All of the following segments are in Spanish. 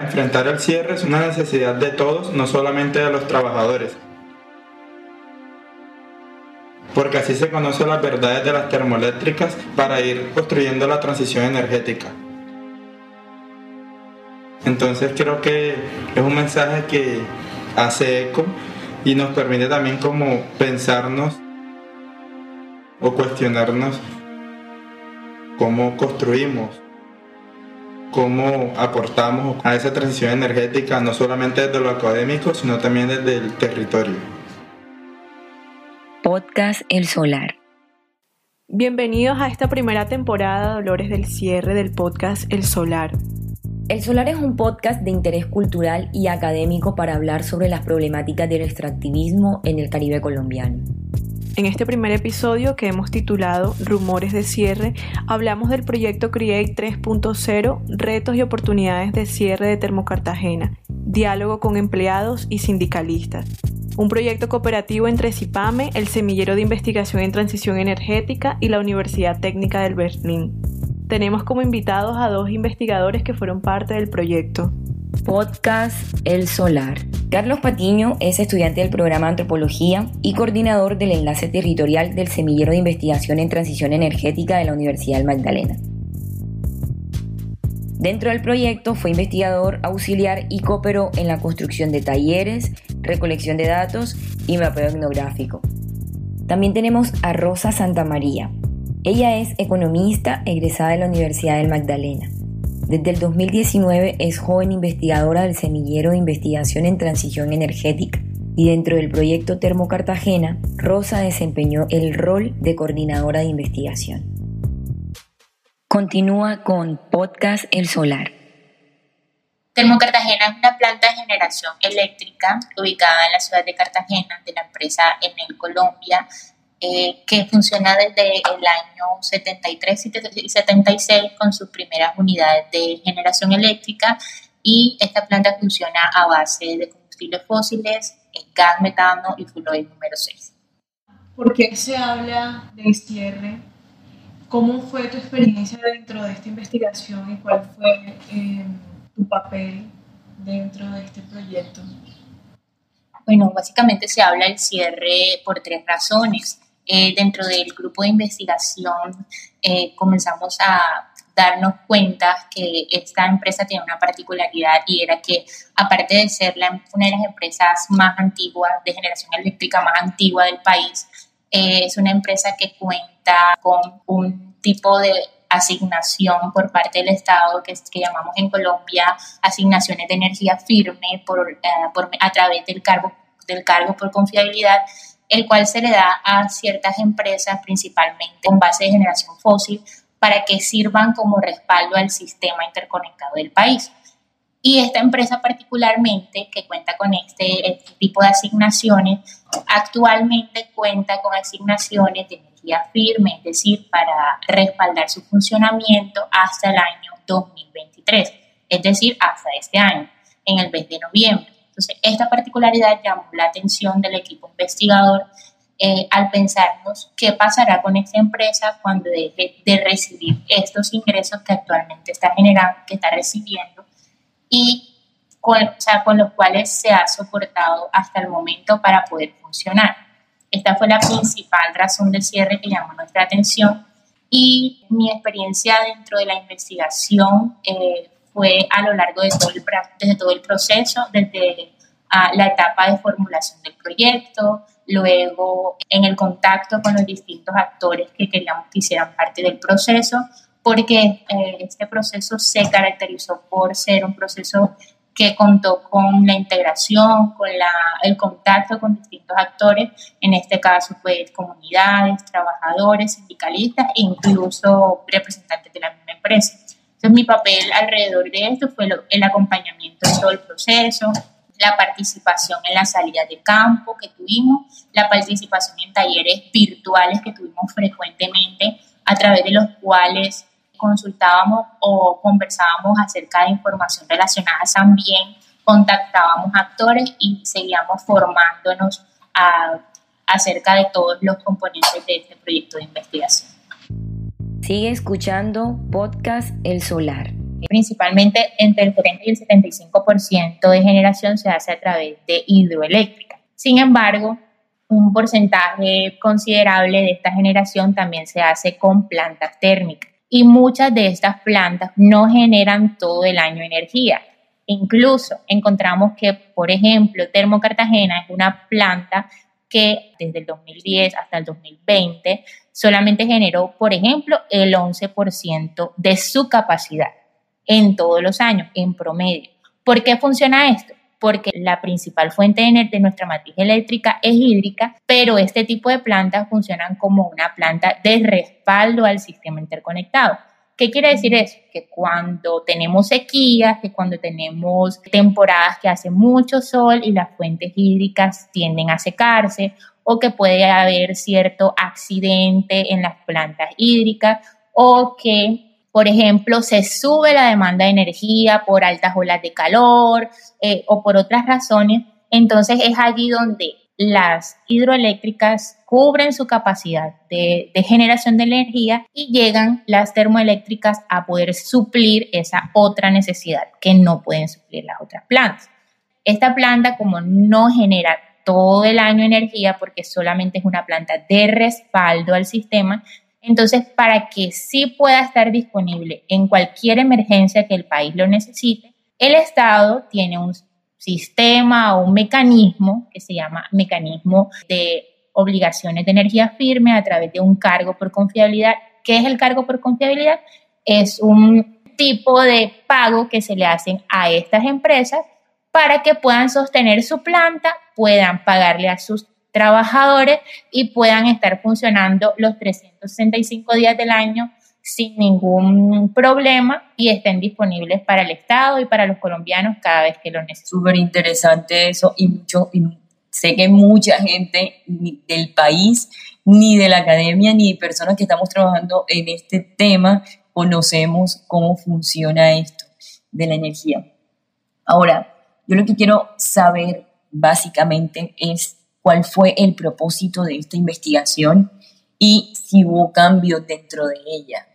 Enfrentar el cierre es una necesidad de todos, no solamente de los trabajadores. Porque así se conocen las verdades de las termoeléctricas para ir construyendo la transición energética. Entonces creo que es un mensaje que hace eco y nos permite también como pensarnos o cuestionarnos cómo construimos, cómo aportamos a esa transición energética, no solamente desde lo académico, sino también desde el territorio. Podcast El Solar. Bienvenidos a esta primera temporada, Dolores del cierre del podcast El Solar. El Solar es un podcast de interés cultural y académico para hablar sobre las problemáticas del extractivismo en el Caribe colombiano. En este primer episodio que hemos titulado Rumores de cierre, hablamos del proyecto Create 3.0, retos y oportunidades de cierre de Termocartagena, diálogo con empleados y sindicalistas. Un proyecto cooperativo entre CIPAME, el Semillero de Investigación en Transición Energética y la Universidad Técnica del Berlín tenemos como invitados a dos investigadores que fueron parte del proyecto. Podcast El Solar. Carlos Patiño es estudiante del programa Antropología y coordinador del enlace territorial del Semillero de Investigación en Transición Energética de la Universidad del Magdalena. Dentro del proyecto fue investigador auxiliar y cooperó en la construcción de talleres, recolección de datos y mapeo etnográfico. También tenemos a Rosa Santamaría, ella es economista egresada de la Universidad del Magdalena. Desde el 2019 es joven investigadora del Semillero de Investigación en Transición Energética y dentro del proyecto Termo Cartagena, Rosa desempeñó el rol de coordinadora de investigación. Continúa con Podcast El Solar. Termo Cartagena es una planta de generación eléctrica ubicada en la ciudad de Cartagena de la empresa Enel Colombia eh, que funciona desde el año 73 y 76 con sus primeras unidades de generación eléctrica y esta planta funciona a base de combustibles fósiles, gas metano y fluoide número 6. ¿Por qué se habla de cierre? ¿Cómo fue tu experiencia dentro de esta investigación y cuál fue eh, tu papel dentro de este proyecto? Bueno, básicamente se habla del cierre por tres razones. Eh, dentro del grupo de investigación eh, comenzamos a darnos cuenta que esta empresa tiene una particularidad y era que aparte de ser la, una de las empresas más antiguas de generación eléctrica más antigua del país, eh, es una empresa que cuenta con un tipo de asignación por parte del Estado que, que llamamos en Colombia asignaciones de energía firme por, por a través del cargo, del cargo por confiabilidad el cual se le da a ciertas empresas, principalmente con base de generación fósil, para que sirvan como respaldo al sistema interconectado del país. Y esta empresa particularmente, que cuenta con este, este tipo de asignaciones, actualmente cuenta con asignaciones de energía firme, es decir, para respaldar su funcionamiento hasta el año 2023, es decir, hasta este año, en el mes de noviembre. Entonces, esta particularidad llamó la atención del equipo investigador eh, al pensarnos qué pasará con esta empresa cuando deje de recibir estos ingresos que actualmente está generando, que está recibiendo y con, o sea, con los cuales se ha soportado hasta el momento para poder funcionar. Esta fue la principal razón del cierre que llamó nuestra atención y mi experiencia dentro de la investigación eh, fue a lo largo de todo el, desde todo el proceso, desde ah, la etapa de formulación del proyecto, luego en el contacto con los distintos actores que queríamos que hicieran parte del proceso, porque eh, este proceso se caracterizó por ser un proceso que contó con la integración, con la, el contacto con distintos actores, en este caso pues comunidades, trabajadores, sindicalistas e incluso representantes de la misma empresa. Entonces mi papel alrededor de esto fue el acompañamiento de todo el proceso, la participación en las salidas de campo que tuvimos, la participación en talleres virtuales que tuvimos frecuentemente, a través de los cuales consultábamos o conversábamos acerca de información relacionada también, contactábamos actores y seguíamos formándonos acerca de todos los componentes de este proyecto de investigación. Sigue escuchando Podcast El Solar. Principalmente entre el 40 y el 75% de generación se hace a través de hidroeléctrica. Sin embargo, un porcentaje considerable de esta generación también se hace con plantas térmicas y muchas de estas plantas no generan todo el año energía. Incluso encontramos que, por ejemplo, Termo Cartagena es una planta que desde el 2010 hasta el 2020 solamente generó, por ejemplo, el 11% de su capacidad en todos los años, en promedio. ¿Por qué funciona esto? porque la principal fuente de nuestra matriz eléctrica es hídrica, pero este tipo de plantas funcionan como una planta de respaldo al sistema interconectado. ¿Qué quiere decir eso? Que cuando tenemos sequías, que cuando tenemos temporadas que hace mucho sol y las fuentes hídricas tienden a secarse, o que puede haber cierto accidente en las plantas hídricas, o que por ejemplo, se sube la demanda de energía por altas olas de calor eh, o por otras razones, entonces es allí donde las hidroeléctricas cubren su capacidad de, de, generación de energía y llegan las termoeléctricas a poder suplir esa otra necesidad que no pueden suplir las otras plantas. Esta planta, como no genera todo el año energía porque solamente es una planta de respaldo al sistema, entonces, para que sí pueda estar disponible en cualquier emergencia que el país lo necesite, el Estado tiene un sistema o un mecanismo que se llama mecanismo de obligaciones de energía firme a través de un cargo por confiabilidad. ¿Qué es el cargo por confiabilidad? Es un tipo de pago que se le hacen a estas empresas para que puedan sostener su planta, puedan pagarle a sus trabajadores y puedan estar funcionando los 365 días del año sin ningún problema y estén disponibles para el Estado y para los colombianos cada vez que lo necesiten. Súper interesante eso y mucho, sé que mucha gente del país, ni de la academia, ni de personas que estamos trabajando en este tema, conocemos cómo funciona esto de la energía. Ahora, yo lo que quiero saber básicamente es cuál fue el propósito de esta investigación y si hubo cambios dentro de ella.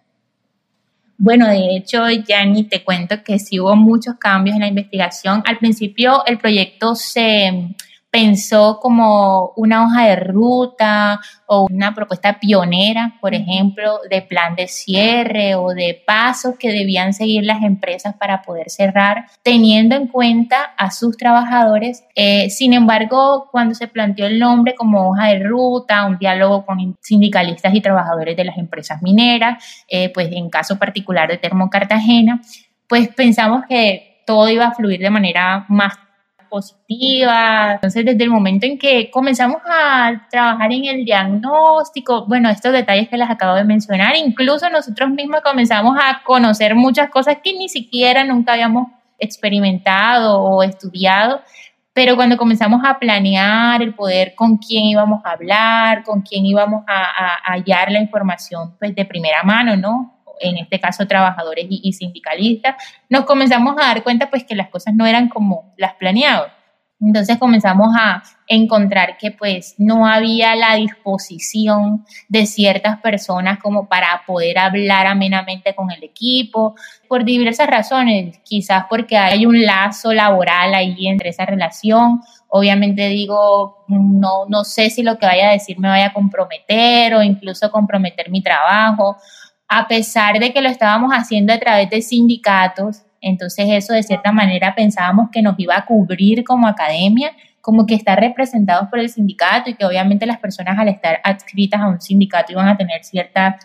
Bueno, de hecho, Yanni, te cuento que sí hubo muchos cambios en la investigación. Al principio el proyecto se pensó como una hoja de ruta o una propuesta pionera, por ejemplo, de plan de cierre o de pasos que debían seguir las empresas para poder cerrar, teniendo en cuenta a sus trabajadores. Eh, sin embargo, cuando se planteó el nombre como hoja de ruta, un diálogo con sindicalistas y trabajadores de las empresas mineras, eh, pues en caso particular de Termo Cartagena, pues pensamos que todo iba a fluir de manera más positiva. Entonces, desde el momento en que comenzamos a trabajar en el diagnóstico, bueno, estos detalles que les acabo de mencionar, incluso nosotros mismos comenzamos a conocer muchas cosas que ni siquiera nunca habíamos experimentado o estudiado. Pero cuando comenzamos a planear el poder con quién íbamos a hablar, con quién íbamos a, hallar la información pues de primera mano, ¿no? En este caso trabajadores y, sindicalistas, nos comenzamos a dar cuenta pues que las cosas no eran como las planeadas. Entonces comenzamos a encontrar que pues no había la disposición de ciertas personas como para poder hablar amenamente con el equipo, por diversas razones, quizás porque hay un lazo laboral ahí entre esa relación. Obviamente digo, no, no sé si lo que vaya a decir me vaya a comprometer o incluso comprometer mi trabajo a pesar de que lo estábamos haciendo a través de sindicatos, entonces eso de cierta manera pensábamos que nos iba a cubrir como academia, como que estar representados por el sindicato y que obviamente las personas al estar adscritas a un sindicato iban a tener cierta...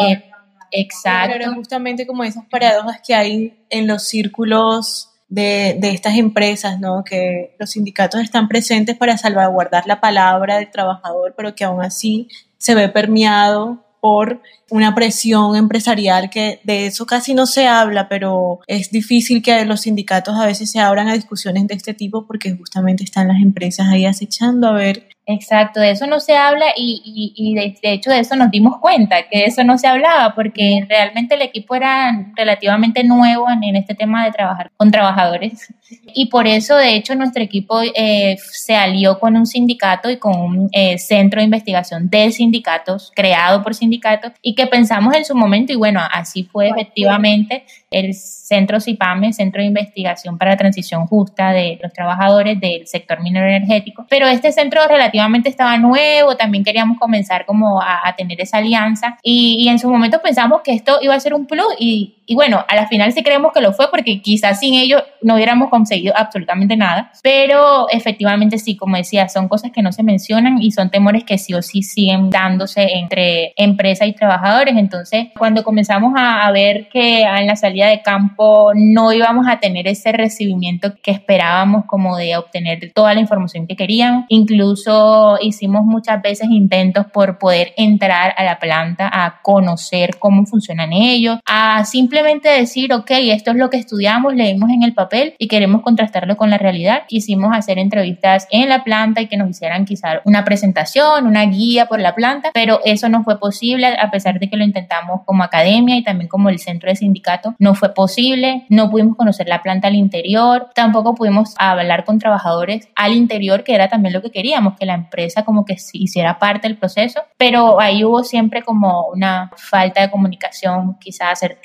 Eh, exacto. Pero justamente como esas paradojas que hay en los círculos de, de, estas empresas, ¿no? Que los sindicatos están presentes para salvaguardar la palabra del trabajador, pero que aún así se ve permeado por una presión empresarial que de eso casi no se habla, pero es difícil que los sindicatos a veces se abran a discusiones de este tipo porque justamente están las empresas ahí acechando a ver Exacto, de eso no se habla y, y, de, hecho de eso nos dimos cuenta, que de eso no se hablaba, porque realmente el equipo era relativamente nuevo en, este tema de trabajar con trabajadores y por eso de hecho nuestro equipo eh, se alió con un sindicato y con un eh, centro de investigación de sindicatos creado por sindicatos y que pensamos en su momento y bueno, así fue efectivamente el Centro CIPAME, Centro de Investigación para la Transición Justa de los Trabajadores del Sector Minero Energético. Pero este centro relativamente estaba nuevo, también queríamos comenzar como a, tener esa alianza y, y, en su momento pensamos que esto iba a ser un plus y, y bueno, a la final sí creemos que lo fue porque quizás sin ello no hubiéramos conseguido absolutamente nada, pero efectivamente sí, como decía, son cosas que no se mencionan y son temores que sí o sí siguen dándose entre empresa y trabajadores. Entonces, cuando comenzamos a, ver que en la salida de campo no íbamos a tener ese recibimiento que esperábamos como de obtener toda la información que queríamos, incluso hicimos muchas veces intentos por poder entrar a la planta a conocer cómo funcionan ellos, a simplemente decir, ok, esto es lo que estudiamos, leímos en el papel y queremos contrastarlo con la realidad. Quisimos hacer entrevistas en la planta y que nos hicieran quizá una presentación, una guía por la planta, pero eso no fue posible a pesar de que lo intentamos como academia y también como el centro de sindicato. No fue posible, no pudimos conocer la planta al interior, tampoco pudimos hablar con trabajadores al interior, que era también lo que queríamos, que la empresa como que hiciera parte del proceso, pero ahí hubo siempre como una falta de comunicación quizá asertiva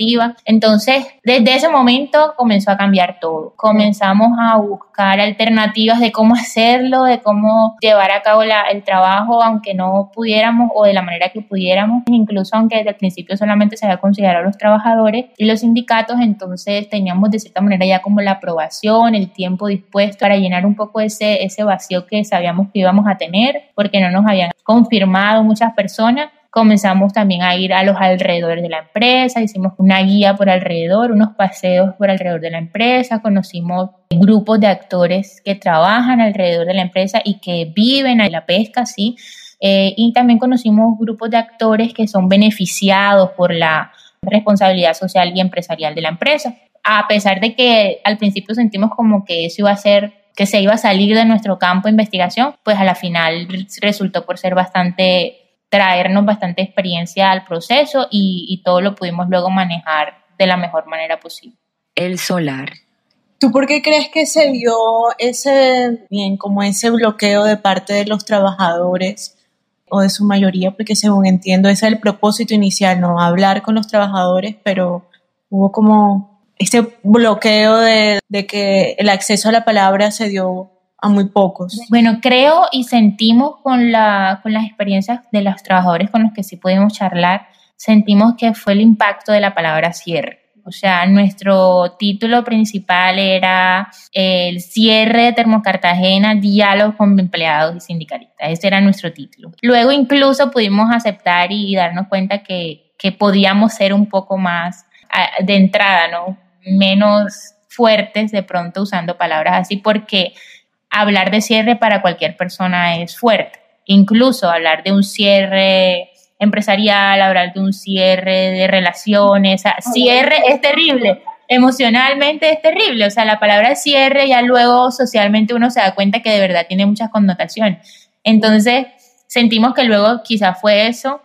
entonces, desde ese momento comenzó a cambiar todo. Comenzamos a buscar alternativas de cómo hacerlo, de cómo llevar a cabo el trabajo, aunque no pudiéramos o de la manera que pudiéramos, incluso aunque desde el principio solamente se había considerado a los trabajadores y los sindicatos, entonces teníamos de cierta manera ya como la aprobación, el tiempo dispuesto para llenar un poco ese, ese vacío que sabíamos que íbamos a tener, porque no nos habían confirmado muchas personas comenzamos también a ir a los alrededores de la empresa, hicimos una guía por alrededor, unos paseos por alrededor de la empresa, conocimos grupos de actores que trabajan alrededor de la empresa y que viven en la pesca, sí, eh, y también conocimos grupos de actores que son beneficiados por la responsabilidad social y empresarial de la empresa. A pesar de que al principio sentimos como que eso iba a ser que se iba a salir de nuestro campo de investigación, pues a la final resultó por ser bastante traernos bastante experiencia al proceso y, todo lo pudimos luego manejar de la mejor manera posible. El solar. ¿Tú por qué crees que se dio ese, bien, como ese bloqueo de parte de los trabajadores o de su mayoría? Porque según entiendo, ese es el propósito inicial, ¿no? Hablar con los trabajadores, pero hubo como este bloqueo de, de que el acceso a la palabra se dio a muy pocos. Bueno, creo y sentimos con, la, con las experiencias de los trabajadores con los que sí pudimos charlar, sentimos que fue el impacto de la palabra cierre. O sea, nuestro título principal era el cierre de Termocartagena, diálogo con empleados y sindicalistas. Ese era nuestro título. Luego incluso pudimos aceptar y, darnos cuenta que, que podíamos ser un poco más de entrada, ¿no? Menos fuertes de pronto usando palabras así, porque hablar de cierre para cualquier persona es fuerte. Incluso hablar de un cierre empresarial, hablar de un cierre de relaciones, cierre es terrible. Emocionalmente es terrible, o sea, la palabra cierre ya luego socialmente uno se da cuenta que de verdad tiene muchas connotaciones. Entonces, sentimos que luego quizá fue eso,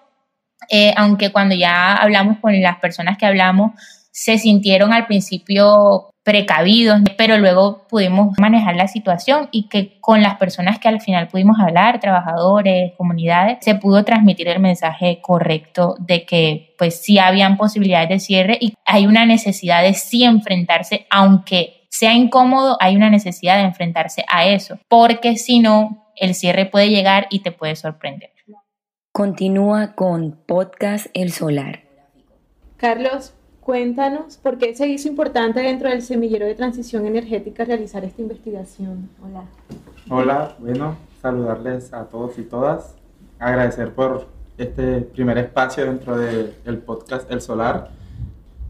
eh, aunque cuando ya hablamos con las personas que hablamos, se sintieron al principio precavidos, pero luego pudimos manejar la situación y que con las personas que al final pudimos hablar, trabajadores, comunidades, se pudo transmitir el mensaje correcto de que pues sí habían posibilidades de cierre y hay una necesidad de sí enfrentarse, aunque sea incómodo, hay una necesidad de enfrentarse a eso, porque si no, el cierre puede llegar y te puede sorprender. Continúa con Podcast El Solar. Carlos, Cuéntanos por qué se hizo importante dentro del semillero de transición energética realizar esta investigación. Hola. Hola, bueno, saludarles a todos y todas. Agradecer por este primer espacio dentro del podcast El Solar.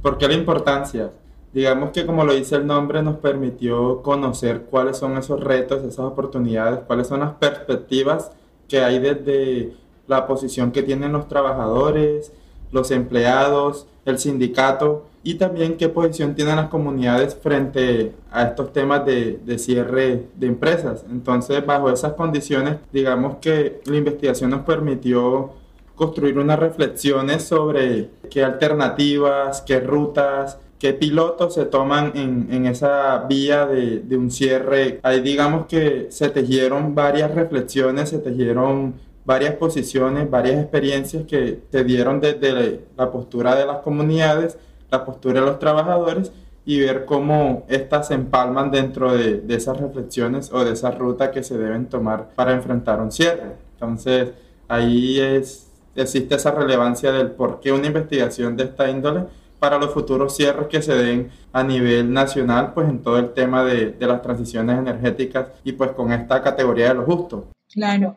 ¿Por qué la importancia? Digamos que como lo dice el nombre, nos permitió conocer cuáles son esos retos, esas oportunidades, cuáles son las perspectivas que hay desde la posición que tienen los trabajadores, los empleados, el sindicato y también qué posición tienen las comunidades frente a estos temas de, de, cierre de empresas. Entonces, bajo esas condiciones, digamos que la investigación nos permitió construir unas reflexiones sobre qué alternativas, qué rutas, qué pilotos se toman en, en esa vía de, de, un cierre. Ahí digamos que se tejieron varias reflexiones, se tejieron varias posiciones, varias experiencias que se dieron desde la postura de las comunidades la postura de los trabajadores y ver cómo éstas se empalman dentro de, de, esas reflexiones o de esa ruta que se deben tomar para enfrentar un cierre. Entonces, ahí es, existe esa relevancia del por qué una investigación de esta índole para los futuros cierres que se den a nivel nacional, pues en todo el tema de, de las transiciones energéticas y pues con esta categoría de lo justo. Claro.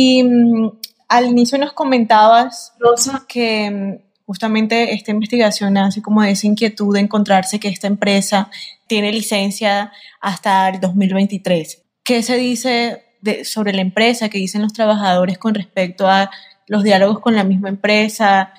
Y mm, al inicio nos comentabas, Rosa, que mm, justamente esta investigación hace como esa inquietud de encontrarse que esta empresa tiene licencia hasta el 2023. ¿Qué se dice sobre la empresa? ¿Qué dicen los trabajadores con respecto a los diálogos con la misma empresa?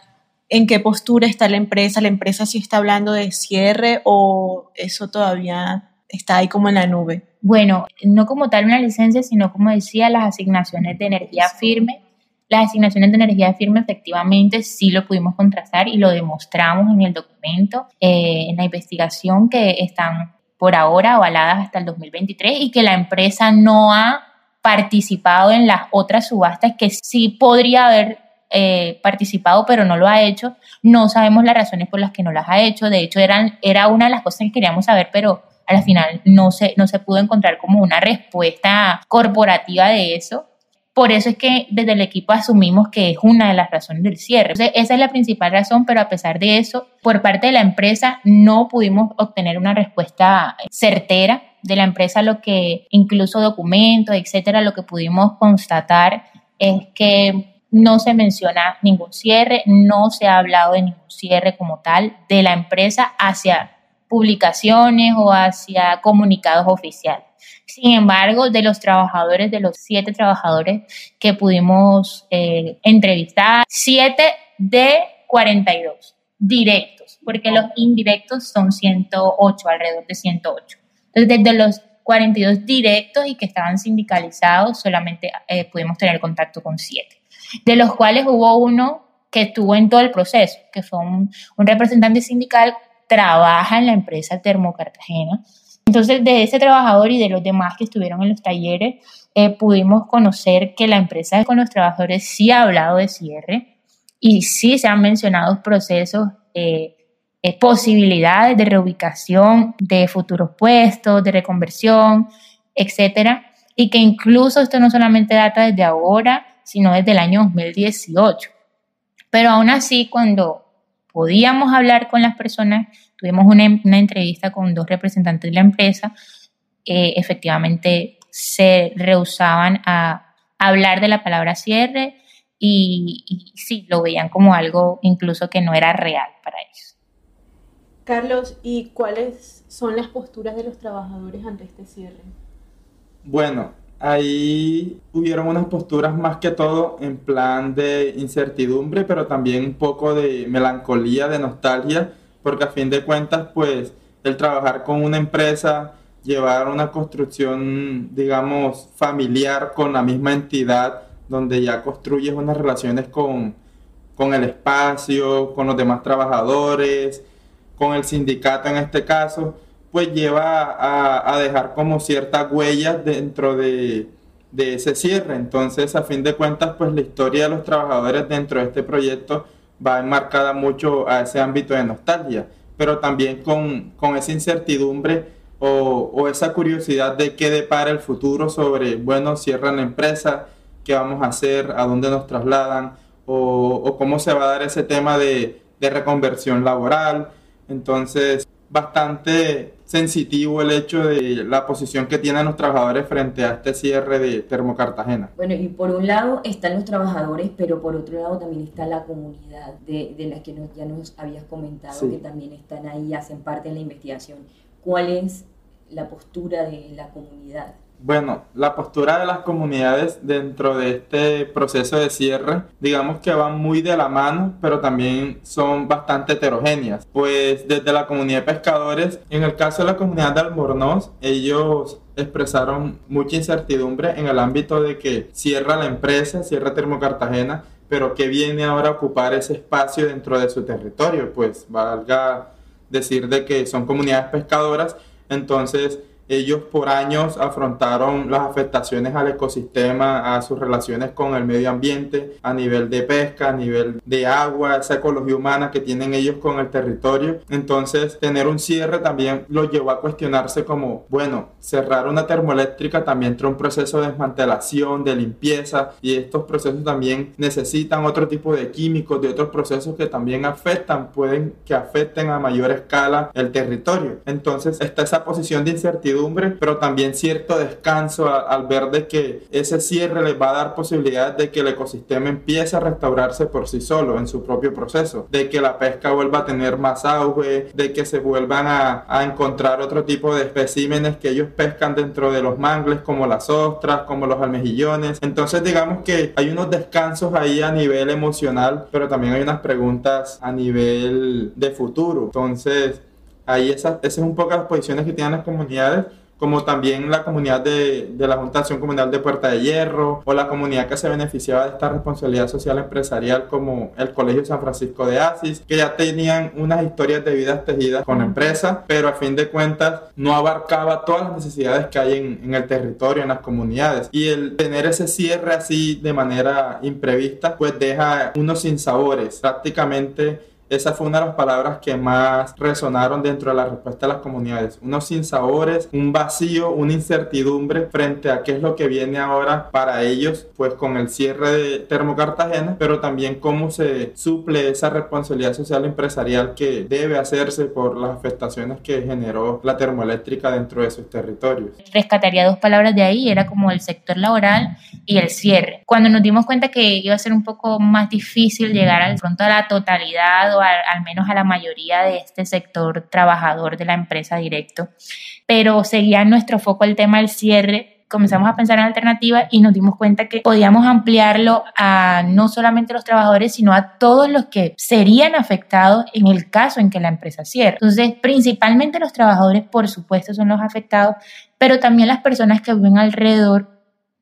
¿En qué postura está la empresa? ¿La empresa sí está hablando de cierre o eso todavía está ahí como en la nube? Bueno, no como tal una licencia, sino como decía, las asignaciones de energía firme las asignaciones de energía firme efectivamente sí lo pudimos contrastar y lo demostramos en el documento, eh, en la investigación que están por ahora avaladas hasta el 2023 y que la empresa no ha participado en las otras subastas que sí podría haber eh, participado pero no lo ha hecho. No sabemos las razones por las que no las ha hecho. De hecho, eran, era una de las cosas que queríamos saber, pero al final no se, no se pudo encontrar como una respuesta corporativa de eso. Por eso es que desde el equipo asumimos que es una de las razones del cierre. esa es la principal razón, pero a pesar de eso, por parte de la empresa no pudimos obtener una respuesta certera de la empresa, lo que incluso documentos, etcétera, lo que pudimos constatar es que no se menciona ningún cierre, no se ha hablado de ningún cierre como tal de la empresa hacia publicaciones o hacia comunicados oficiales. Sin embargo, de los trabajadores, de los siete trabajadores que pudimos eh, entrevistar, siete de 42 directos, porque los indirectos son 108, alrededor de 108. Entonces, desde los 42 directos y que estaban sindicalizados, solamente eh, pudimos tener contacto con siete, de los cuales hubo uno que estuvo en todo el proceso, que fue un, un representante sindical, trabaja en la empresa Termo Cartagena, entonces, de ese trabajador y de los demás que estuvieron en los talleres, eh, pudimos conocer que la empresa con los trabajadores sí ha hablado de cierre y sí se han mencionado procesos, eh, eh, posibilidades de reubicación de futuros puestos, de reconversión, etcétera, y que incluso esto no solamente data desde ahora, sino desde el año 2018. Pero aún así, cuando podíamos hablar con las personas, tuvimos una, entrevista con dos representantes de la empresa, eh, efectivamente se rehusaban a hablar de la palabra cierre y, y, sí, lo veían como algo incluso que no era real para ellos. Carlos, ¿y cuáles son las posturas de los trabajadores ante este cierre? Bueno, ahí hubieron unas posturas más que todo en plan de incertidumbre, pero también un poco de melancolía, de nostalgia, porque a fin de cuentas, pues, el trabajar con una empresa, llevar una construcción, digamos, familiar con la misma entidad, donde ya construyes unas relaciones con, con el espacio, con los demás trabajadores, con el sindicato en este caso, pues lleva a, a dejar como ciertas huellas dentro de, de, ese cierre. Entonces, a fin de cuentas, pues la historia de los trabajadores dentro de este proyecto va enmarcada mucho a ese ámbito de nostalgia, pero también con, con esa incertidumbre o, o, esa curiosidad de qué depara el futuro sobre, bueno, cierran la empresa, qué vamos a hacer, a dónde nos trasladan, o, o cómo se va a dar ese tema de, de reconversión laboral. Entonces, bastante sensitivo el hecho de la posición que tienen los trabajadores frente a este cierre de Termocartagena. Bueno, y por un lado están los trabajadores, pero por otro lado también está la comunidad de, de la que ya nos habías comentado, que también están ahí, hacen parte de la investigación. ¿Cuál es la postura de la comunidad? Bueno, la postura de las comunidades dentro de este proceso de cierre, digamos que van muy de la mano, pero también son bastante heterogéneas. Pues desde la comunidad de pescadores, en el caso de la comunidad de Albornoz, ellos expresaron mucha incertidumbre en el ámbito de que cierra la empresa, cierra Termocartagena, pero que viene ahora a ocupar ese espacio dentro de su territorio, pues valga decir de que son comunidades pescadoras, entonces ellos por años afrontaron las afectaciones al ecosistema, a sus relaciones con el medio ambiente, a nivel de pesca, a nivel de agua, esa ecología humana que tienen ellos con el territorio. Entonces, tener un cierre también lo llevó a cuestionarse como, bueno, cerrar una termoeléctrica también trae un proceso de desmantelación, de limpieza, y estos procesos también necesitan otro tipo de químicos, de otros procesos que también afectan, pueden que afecten a mayor escala el territorio. Entonces, está esa posición de incertidumbre pero también cierto descanso al, ver de que ese cierre les va a dar posibilidad de que el ecosistema empiece a restaurarse por sí solo en su propio proceso, de que la pesca vuelva a tener más auge, de que se vuelvan a, a encontrar otro tipo de especímenes que ellos pescan dentro de los mangles como las ostras, como los almejillones. Entonces digamos que hay unos descansos ahí a nivel emocional, pero también hay unas preguntas a nivel de futuro. Entonces, Ahí esas, esas son un poco las posiciones que tienen las comunidades, como también la comunidad de, de la Junta de Acción Comunal de Puerta de Hierro, o la comunidad que se beneficiaba de esta responsabilidad social empresarial, como el Colegio San Francisco de Asis, que ya tenían unas historias de vidas tejidas con la empresa, pero a fin de cuentas no abarcaba todas las necesidades que hay en, en el territorio, en las comunidades. Y el tener ese cierre así de manera imprevista, pues deja unos sinsabores. Prácticamente esa fue una de las palabras que más resonaron dentro de la respuesta de las comunidades. Unos sinsabores, un vacío, una incertidumbre frente a qué es lo que viene ahora para ellos, pues con el cierre de Termo Cartagena, pero también cómo se suple esa responsabilidad social empresarial que debe hacerse por las afectaciones que generó la termoeléctrica dentro de sus territorios. Rescataría dos palabras de ahí, era como el sector laboral y el cierre. Cuando nos dimos cuenta que iba a ser un poco más difícil llegar al pronto a la totalidad al, menos a la mayoría de este sector trabajador de la empresa directo, pero seguía en nuestro foco el tema del cierre comenzamos a pensar en alternativas y nos dimos cuenta que podíamos ampliarlo a no solamente los trabajadores, sino a todos los que serían afectados en el caso en que la empresa cierre. Entonces, principalmente los trabajadores, por supuesto, son los afectados, pero también las personas que viven alrededor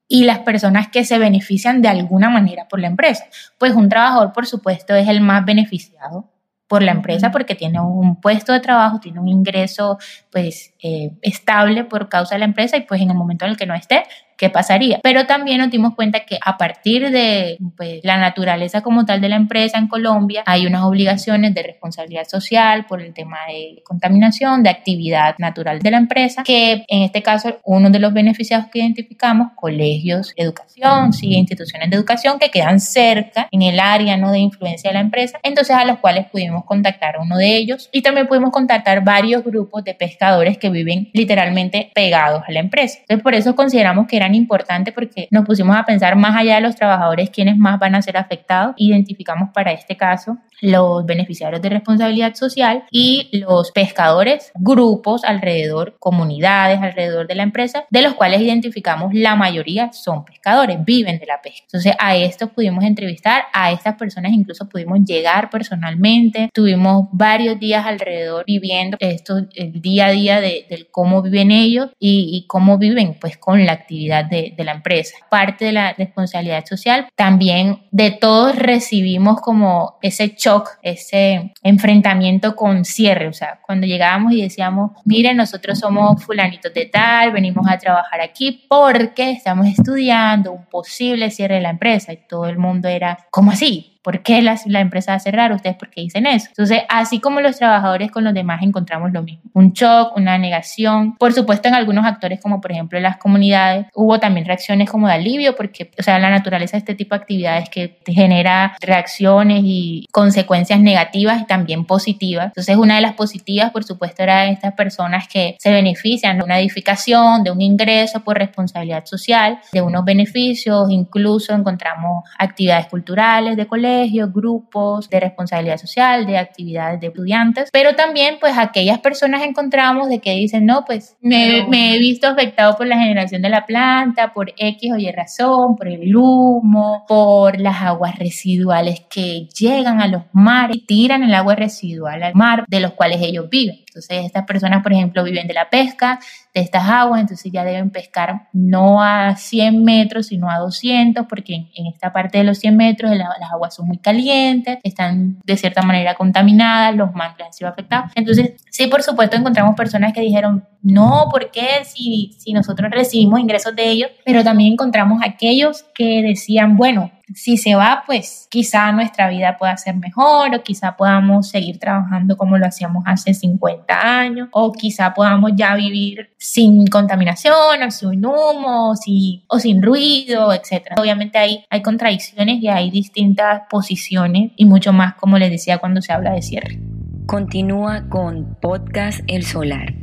y las personas que se benefician de alguna manera por la empresa. Pues un trabajador, por supuesto, es el más beneficiado por la empresa porque tiene un puesto de trabajo, tiene un ingreso pues eh, estable por causa de la empresa y pues en el momento en el que no esté, qué pasaría. Pero también nos dimos cuenta que a partir de pues, la naturaleza como tal de la empresa en Colombia, hay unas obligaciones de responsabilidad social por el tema de contaminación, de actividad natural de la empresa, que en este caso uno de los beneficiados que identificamos, colegios, educación, sí, instituciones de educación que quedan cerca en el área ¿no? de influencia de la empresa, entonces a los cuales pudimos contactar a uno de ellos y también pudimos contactar varios grupos de pescadores que viven literalmente pegados a la empresa. Entonces por eso consideramos que era importante porque nos pusimos a pensar más allá de los trabajadores quiénes más van a ser afectados. Identificamos para este caso los beneficiarios de responsabilidad social y los pescadores, grupos alrededor, comunidades alrededor de la empresa, de los cuales identificamos la mayoría son pescadores, viven de la pesca. Entonces a estos pudimos entrevistar, a estas personas incluso pudimos llegar personalmente, tuvimos varios días alrededor viviendo esto, el día a día de, cómo viven ellos y, y, cómo viven pues con la actividad de, de la empresa. Parte de la responsabilidad social, también de todos recibimos como ese ese enfrentamiento con cierre, o sea, cuando llegábamos y decíamos, miren, nosotros somos fulanitos de tal, venimos a trabajar aquí porque estamos estudiando un posible cierre de la empresa y todo el mundo era, ¿cómo así? ¿Por qué la, la, empresa va a cerrar? ¿Ustedes por qué dicen eso? Entonces, así como los trabajadores con los demás encontramos lo mismo. Un shock, una negación. Por supuesto, en algunos actores, como por ejemplo las comunidades, hubo también reacciones como de alivio, porque, o sea, la naturaleza de este tipo de actividades que genera reacciones y consecuencias negativas y también positivas. Entonces, una de las positivas, por supuesto, era estas personas que se benefician de una edificación, de un ingreso por responsabilidad social, de unos beneficios, incluso encontramos actividades culturales de colegios, grupos de responsabilidad social, de actividades de estudiantes, pero también pues aquellas personas encontramos de que dicen, no, pues me, me he visto afectado por la generación de la planta, por X o Y razón, por el humo, por las aguas residuales que llegan a los mares y tiran el agua residual al mar de los cuales ellos viven. Entonces, estas personas, por ejemplo, viven de la pesca, de estas aguas, entonces ya deben pescar no a 100 metros, sino a 200, porque en, esta parte de los 100 metros las aguas son muy calientes, están de cierta manera contaminadas, los mangles han sido afectados. Entonces, sí, por supuesto, encontramos personas que dijeron, no, ¿por qué? Si, si nosotros recibimos ingresos de ellos, pero también encontramos aquellos que decían, bueno, si se va, pues quizá nuestra vida pueda ser mejor o quizá podamos seguir trabajando como lo hacíamos hace 50 años o quizá podamos ya vivir sin contaminación o sin humo o sin ruido, etc. Obviamente hay, hay contradicciones y hay distintas posiciones y mucho más como les decía cuando se habla de cierre. Continúa con Podcast El Solar.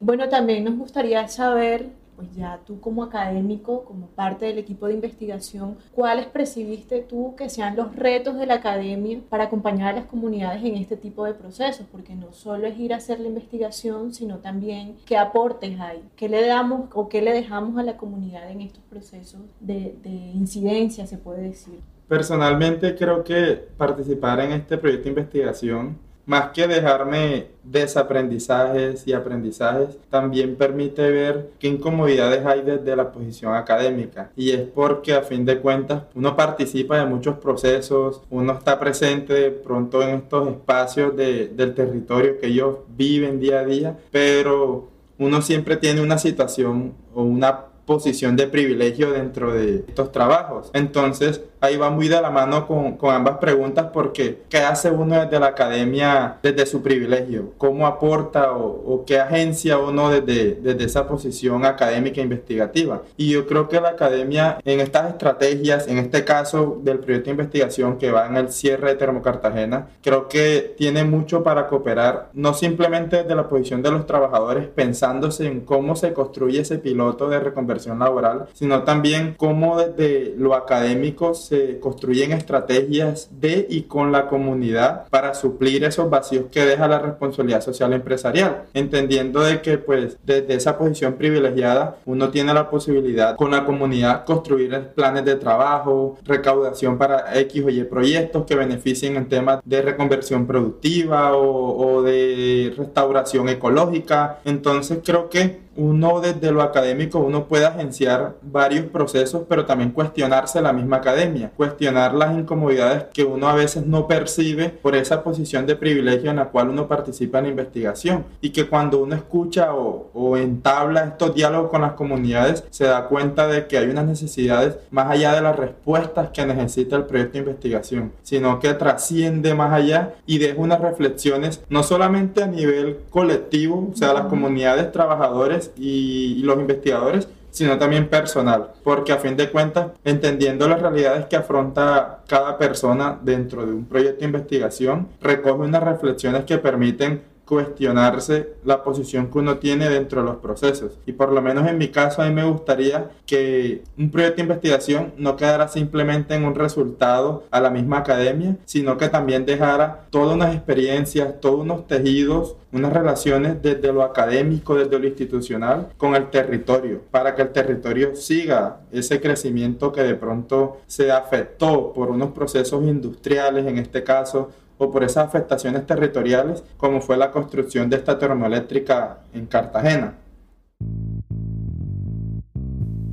Bueno, también nos gustaría saber pues ya tú como académico, como parte del equipo de investigación, ¿cuáles percibiste tú que sean los retos de la academia para acompañar a las comunidades en este tipo de procesos? Porque no solo es ir a hacer la investigación, sino también qué aportes hay, qué le damos o qué le dejamos a la comunidad en estos procesos de, de incidencia, se puede decir. Personalmente creo que participar en este proyecto de investigación más que dejarme desaprendizajes y aprendizajes, también permite ver qué incomodidades hay desde la posición académica. Y es porque a fin de cuentas uno participa de muchos procesos, uno está presente pronto en estos espacios del territorio que ellos viven día a día, pero uno siempre tiene una situación o una posición de privilegio dentro de estos trabajos. Entonces, ahí va muy de la mano con, con, ambas preguntas porque ¿qué hace uno desde la academia desde su privilegio? ¿Cómo aporta o, o qué agencia uno desde, desde esa posición académica e investigativa? Y yo creo que la academia en estas estrategias, en este caso del proyecto de investigación que va en el cierre de Termocartagena, creo que tiene mucho para cooperar, no simplemente desde la posición de los trabajadores pensándose en cómo se construye ese piloto de reconversión laboral, sino también cómo desde lo académico se construyen estrategias de y con la comunidad para suplir esos vacíos que deja la responsabilidad social empresarial, entendiendo de que pues desde esa posición privilegiada uno tiene la posibilidad con la comunidad construir planes de trabajo, recaudación para X o Y proyectos que beneficien en temas de reconversión productiva o, o de restauración ecológica. Entonces creo que uno desde lo académico, uno puede agenciar varios procesos, pero también cuestionarse la misma academia, cuestionar las incomodidades que uno a veces no percibe por esa posición de privilegio en la cual uno participa en la investigación. Y que cuando uno escucha o, o entabla estos diálogos con las comunidades se da cuenta de que hay unas necesidades más allá de las respuestas que necesita el proyecto de investigación, sino que trasciende más allá y deja unas reflexiones no solamente a nivel colectivo, o sea, las comunidades trabajadoras, y, los investigadores, sino también personal, porque a fin de cuentas, entendiendo las realidades que afronta cada persona dentro de un proyecto de investigación, recoge unas reflexiones que permiten cuestionarse la posición que uno tiene dentro de los procesos. Y por lo menos en mi caso, a mí me gustaría que un proyecto de investigación no quedara simplemente en un resultado a la misma academia, sino que también dejara todas unas experiencias, todos unos tejidos, unas relaciones desde lo académico, desde lo institucional, con el territorio, para que el territorio siga ese crecimiento que de pronto se afectó por unos procesos industriales, en este caso, o por esas afectaciones territoriales como fue la construcción de esta termoeléctrica en Cartagena.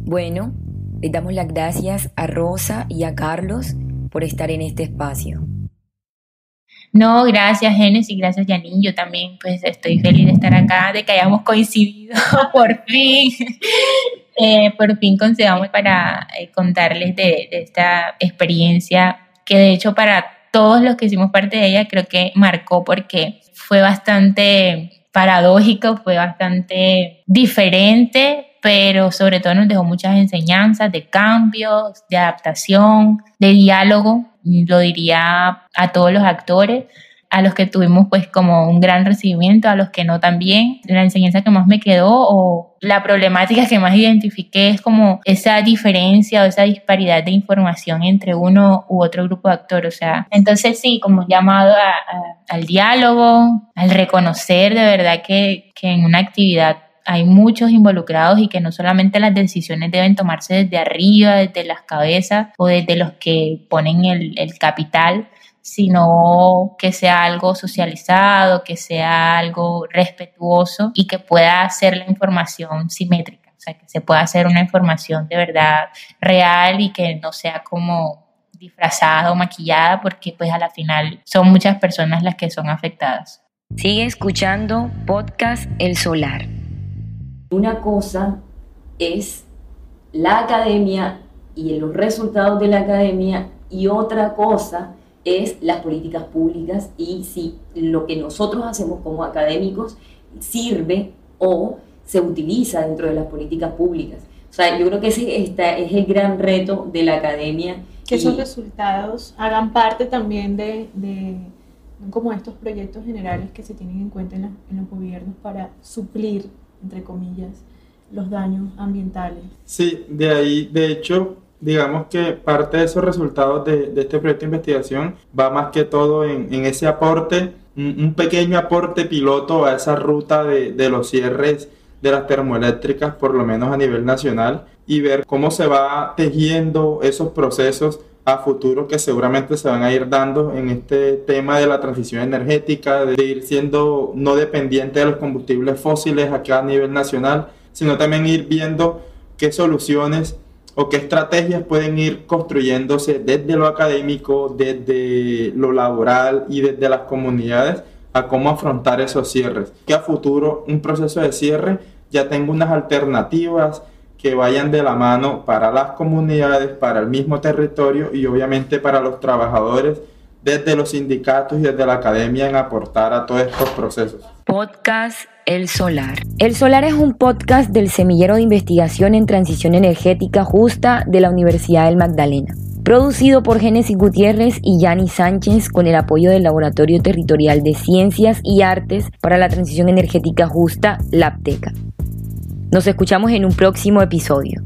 Bueno, le damos las gracias a Rosa y a Carlos por estar en este espacio. No, gracias Genesis, gracias Janine. Yo también pues estoy feliz de estar acá, de que hayamos coincidido por fin. Eh, por fin concedamos para eh, contarles de, de esta experiencia que de hecho para todos los que hicimos parte de ella creo que marcó porque fue bastante paradójico, fue bastante diferente, pero sobre todo nos dejó muchas enseñanzas de cambios, de adaptación, de diálogo, lo diría a todos los actores. A los que tuvimos pues como un gran recibimiento, a los que no también. La enseñanza que más me quedó o la problemática que más identifiqué es como esa diferencia o esa disparidad de información entre uno u otro grupo de actores. O sea, entonces sí, como llamado al diálogo, al reconocer de verdad que, que en una actividad hay muchos involucrados y que no solamente las decisiones deben tomarse desde arriba, desde las cabezas o desde los que ponen el, el capital, sino que sea algo socializado, que sea algo respetuoso y que pueda hacer la información simétrica, o sea, que se pueda hacer una información de verdad real y que no sea como disfrazada o maquillada, porque pues a la final son muchas personas las que son afectadas. Sigue escuchando podcast El Solar. Una cosa es la academia y los resultados de la academia y otra cosa es las políticas públicas y si lo que nosotros hacemos como académicos sirve o se utiliza dentro de las políticas públicas. O sea, yo creo que ese está, es el gran reto de la academia. Que esos resultados hagan parte también de, de, como estos proyectos generales que se tienen en cuenta en, en los gobiernos para suplir, entre comillas, los daños ambientales. Sí, de ahí, de hecho, digamos que parte de esos resultados de, este proyecto de investigación va más que todo en, ese aporte, un, pequeño aporte piloto a esa ruta de, los cierres de las termoeléctricas, por lo menos a nivel nacional, y ver cómo se va tejiendo esos procesos a futuro que seguramente se van a ir dando en este tema de la transición energética, de ir siendo no dependiente de los combustibles fósiles acá a nivel nacional, sino también ir viendo qué soluciones o qué estrategias pueden ir construyéndose desde lo académico, desde lo laboral y desde las comunidades a cómo afrontar esos cierres. Que a futuro un proceso de cierre ya tenga unas alternativas que vayan de la mano para las comunidades, para el mismo territorio y obviamente para los trabajadores desde los sindicatos y desde la academia en aportar a todos estos procesos. Podcast El Solar. El Solar es un podcast del Semillero de Investigación en Transición Energética Justa de la Universidad del Magdalena. Producido por Génesis Gutiérrez y Yani Sánchez con el apoyo del Laboratorio Territorial de Ciencias y Artes para la Transición Energética Justa, LAPTECA. Nos escuchamos en un próximo episodio.